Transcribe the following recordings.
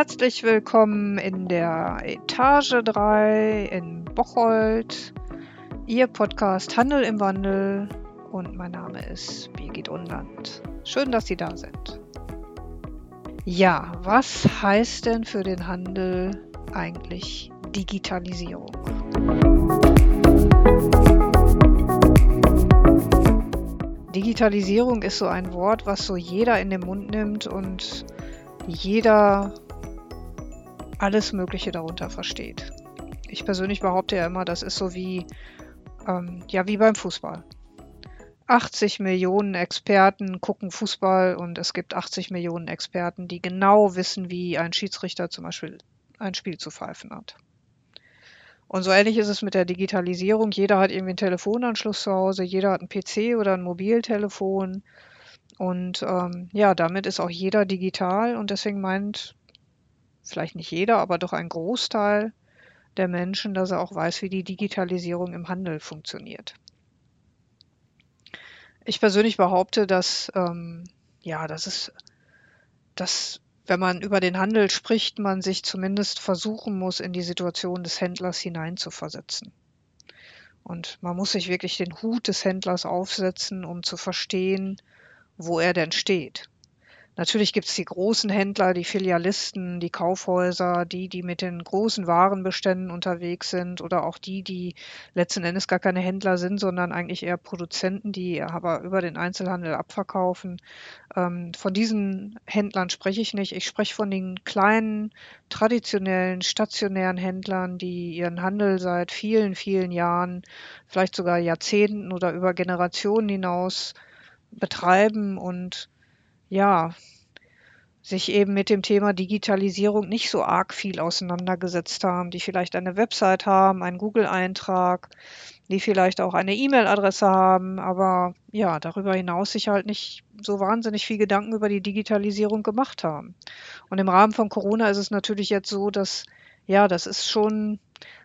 Herzlich willkommen in der Etage 3 in Bocholt. Ihr Podcast Handel im Wandel und mein Name ist Birgit Unland. Schön, dass Sie da sind. Ja, was heißt denn für den Handel eigentlich Digitalisierung? Digitalisierung ist so ein Wort, was so jeder in den Mund nimmt und jeder alles Mögliche darunter versteht. Ich persönlich behaupte ja immer, das ist so wie, ähm, ja, wie beim Fußball. 80 Millionen Experten gucken Fußball und es gibt 80 Millionen Experten, die genau wissen, wie ein Schiedsrichter zum Beispiel ein Spiel zu pfeifen hat. Und so ähnlich ist es mit der Digitalisierung. Jeder hat irgendwie einen Telefonanschluss zu Hause, jeder hat einen PC oder ein Mobiltelefon. Und ähm, ja, damit ist auch jeder digital und deswegen meint vielleicht nicht jeder, aber doch ein Großteil der Menschen, dass er auch weiß, wie die Digitalisierung im Handel funktioniert. Ich persönlich behaupte, dass ähm, ja, das ist, dass wenn man über den Handel spricht, man sich zumindest versuchen muss, in die Situation des Händlers hineinzuversetzen. Und man muss sich wirklich den Hut des Händlers aufsetzen, um zu verstehen, wo er denn steht. Natürlich gibt es die großen Händler, die Filialisten, die Kaufhäuser, die, die mit den großen Warenbeständen unterwegs sind oder auch die, die letzten Endes gar keine Händler sind, sondern eigentlich eher Produzenten, die aber über den Einzelhandel abverkaufen. Ähm, von diesen Händlern spreche ich nicht. Ich spreche von den kleinen, traditionellen, stationären Händlern, die ihren Handel seit vielen, vielen Jahren, vielleicht sogar Jahrzehnten oder über Generationen hinaus betreiben und ja, sich eben mit dem Thema Digitalisierung nicht so arg viel auseinandergesetzt haben, die vielleicht eine Website haben, einen Google-Eintrag, die vielleicht auch eine E-Mail-Adresse haben, aber ja, darüber hinaus sich halt nicht so wahnsinnig viel Gedanken über die Digitalisierung gemacht haben. Und im Rahmen von Corona ist es natürlich jetzt so, dass ja, das ist schon,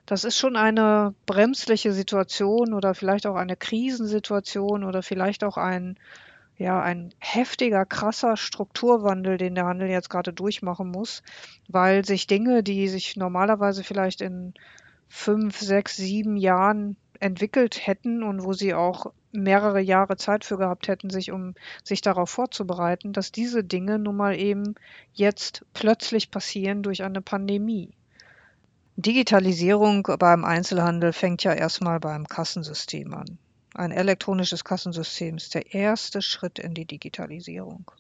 das ist schon eine bremsliche Situation oder vielleicht auch eine Krisensituation oder vielleicht auch ein ja, ein heftiger, krasser Strukturwandel, den der Handel jetzt gerade durchmachen muss, weil sich Dinge, die sich normalerweise vielleicht in fünf, sechs, sieben Jahren entwickelt hätten und wo sie auch mehrere Jahre Zeit für gehabt hätten, sich um sich darauf vorzubereiten, dass diese Dinge nun mal eben jetzt plötzlich passieren durch eine Pandemie. Digitalisierung beim Einzelhandel fängt ja erstmal beim Kassensystem an. Ein elektronisches Kassensystem ist der erste Schritt in die Digitalisierung.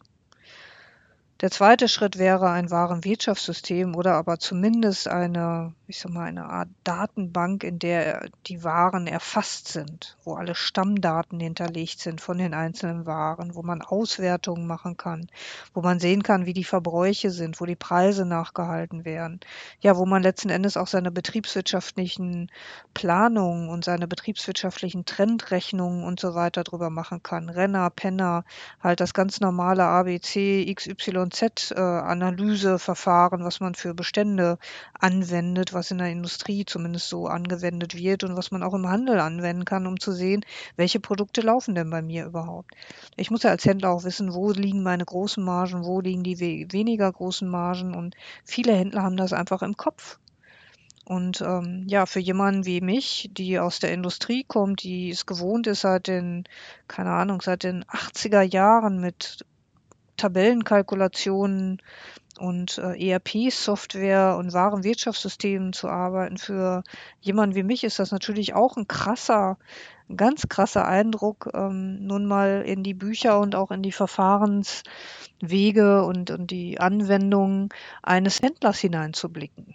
Der zweite Schritt wäre ein Warenwirtschaftssystem oder aber zumindest eine, ich sag mal, eine Art Datenbank, in der die Waren erfasst sind, wo alle Stammdaten hinterlegt sind von den einzelnen Waren, wo man Auswertungen machen kann, wo man sehen kann, wie die Verbräuche sind, wo die Preise nachgehalten werden. Ja, wo man letzten Endes auch seine betriebswirtschaftlichen Planungen und seine betriebswirtschaftlichen Trendrechnungen und so weiter drüber machen kann. Renner, Penner, halt das ganz normale ABC, XY Y-Z-Analyseverfahren, was man für Bestände anwendet, was in der Industrie zumindest so angewendet wird und was man auch im Handel anwenden kann, um zu sehen, welche Produkte laufen denn bei mir überhaupt. Ich muss ja als Händler auch wissen, wo liegen meine großen Margen, wo liegen die weniger großen Margen und viele Händler haben das einfach im Kopf. Und ähm, ja, für jemanden wie mich, die aus der Industrie kommt, die es gewohnt ist, seit den, keine Ahnung, seit den 80er Jahren mit Tabellenkalkulationen und äh, ERP-Software und Warenwirtschaftssystemen zu arbeiten. Für jemanden wie mich ist das natürlich auch ein krasser, ein ganz krasser Eindruck, ähm, nun mal in die Bücher und auch in die Verfahrenswege und, und die Anwendungen eines Händlers hineinzublicken.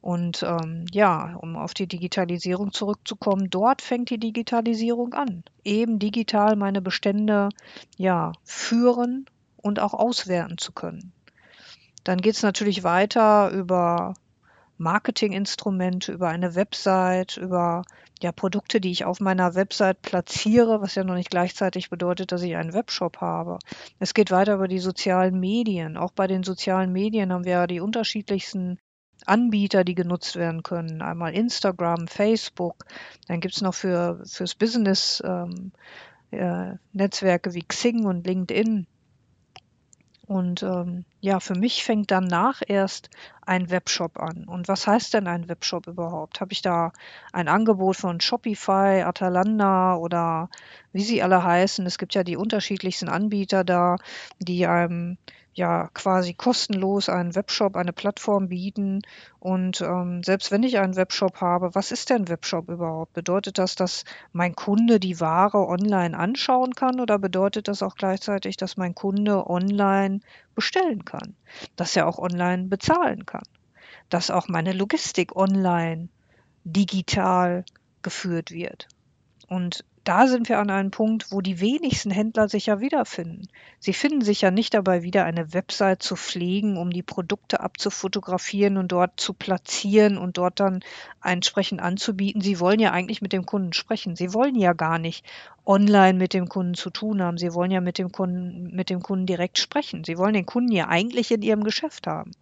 Und ähm, ja, um auf die Digitalisierung zurückzukommen, dort fängt die Digitalisierung an. Eben digital meine Bestände ja führen und auch auswerten zu können. Dann geht es natürlich weiter über Marketinginstrumente, über eine Website, über ja, Produkte, die ich auf meiner Website platziere, was ja noch nicht gleichzeitig bedeutet, dass ich einen Webshop habe. Es geht weiter über die sozialen Medien. Auch bei den sozialen Medien haben wir ja die unterschiedlichsten Anbieter, die genutzt werden können. Einmal Instagram, Facebook. Dann gibt es noch für fürs Business ähm, äh, Netzwerke wie Xing und LinkedIn. Und ähm, ja, für mich fängt danach erst ein Webshop an. Und was heißt denn ein Webshop überhaupt? Habe ich da ein Angebot von Shopify, Atalanta oder wie sie alle heißen? Es gibt ja die unterschiedlichsten Anbieter da, die einem ja quasi kostenlos einen Webshop, eine Plattform bieten. Und ähm, selbst wenn ich einen Webshop habe, was ist denn Webshop überhaupt? Bedeutet das, dass mein Kunde die Ware online anschauen kann oder bedeutet das auch gleichzeitig, dass mein Kunde online bestellen kann, dass er auch online bezahlen kann, dass auch meine Logistik online digital geführt wird? Und da sind wir an einem Punkt, wo die wenigsten Händler sich ja wiederfinden. Sie finden sich ja nicht dabei wieder, eine Website zu pflegen, um die Produkte abzufotografieren und dort zu platzieren und dort dann entsprechend anzubieten. Sie wollen ja eigentlich mit dem Kunden sprechen. Sie wollen ja gar nicht online mit dem Kunden zu tun haben. Sie wollen ja mit dem Kunden, mit dem Kunden direkt sprechen. Sie wollen den Kunden ja eigentlich in ihrem Geschäft haben.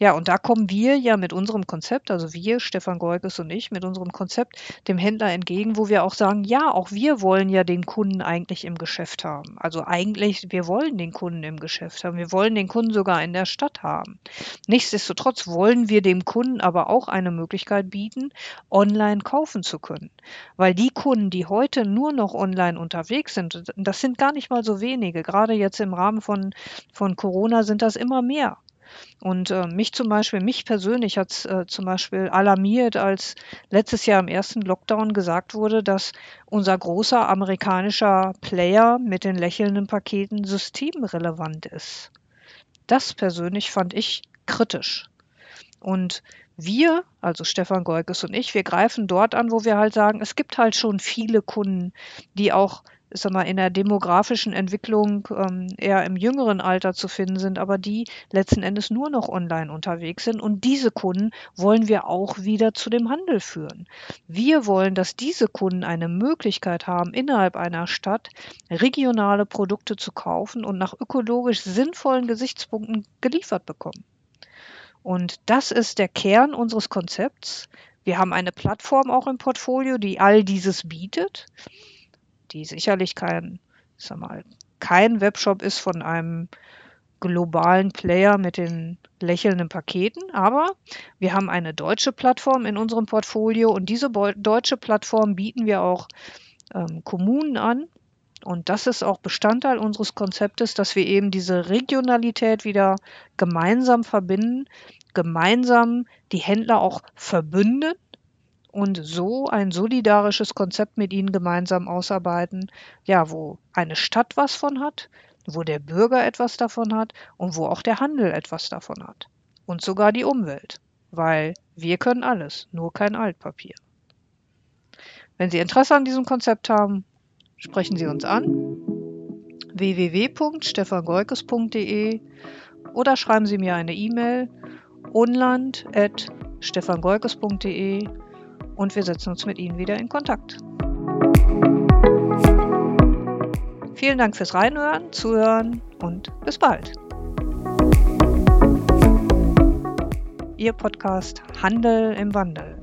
Ja, und da kommen wir ja mit unserem Konzept, also wir, Stefan Goikes und ich, mit unserem Konzept dem Händler entgegen, wo wir auch sagen, ja, auch wir wollen ja den Kunden eigentlich im Geschäft haben. Also eigentlich, wir wollen den Kunden im Geschäft haben. Wir wollen den Kunden sogar in der Stadt haben. Nichtsdestotrotz wollen wir dem Kunden aber auch eine Möglichkeit bieten, online kaufen zu können. Weil die Kunden, die heute nur noch online unterwegs sind, das sind gar nicht mal so wenige. Gerade jetzt im Rahmen von, von Corona sind das immer mehr. Und äh, mich zum Beispiel, mich persönlich hat es äh, zum Beispiel alarmiert, als letztes Jahr im ersten Lockdown gesagt wurde, dass unser großer amerikanischer Player mit den lächelnden Paketen systemrelevant ist. Das persönlich fand ich kritisch. Und wir, also Stefan Goikes und ich, wir greifen dort an, wo wir halt sagen, es gibt halt schon viele Kunden, die auch ich mal, in der demografischen Entwicklung ähm, eher im jüngeren Alter zu finden sind, aber die letzten Endes nur noch online unterwegs sind. Und diese Kunden wollen wir auch wieder zu dem Handel führen. Wir wollen, dass diese Kunden eine Möglichkeit haben, innerhalb einer Stadt regionale Produkte zu kaufen und nach ökologisch sinnvollen Gesichtspunkten geliefert bekommen. Und das ist der Kern unseres Konzepts. Wir haben eine Plattform auch im Portfolio, die all dieses bietet die sicherlich kein, sag mal, kein Webshop ist von einem globalen Player mit den lächelnden Paketen, aber wir haben eine deutsche Plattform in unserem Portfolio und diese deutsche Plattform bieten wir auch ähm, Kommunen an. Und das ist auch Bestandteil unseres Konzeptes, dass wir eben diese Regionalität wieder gemeinsam verbinden, gemeinsam die Händler auch verbünden und so ein solidarisches Konzept mit ihnen gemeinsam ausarbeiten, ja, wo eine Stadt was von hat, wo der Bürger etwas davon hat und wo auch der Handel etwas davon hat. Und sogar die Umwelt, weil wir können alles, nur kein Altpapier. Wenn Sie Interesse an diesem Konzept haben, sprechen Sie uns an www.stefangoikes.de oder schreiben Sie mir eine E-Mail unland.stefangoikes.de und wir setzen uns mit Ihnen wieder in Kontakt. Vielen Dank fürs Reinhören, Zuhören und bis bald. Ihr Podcast Handel im Wandel.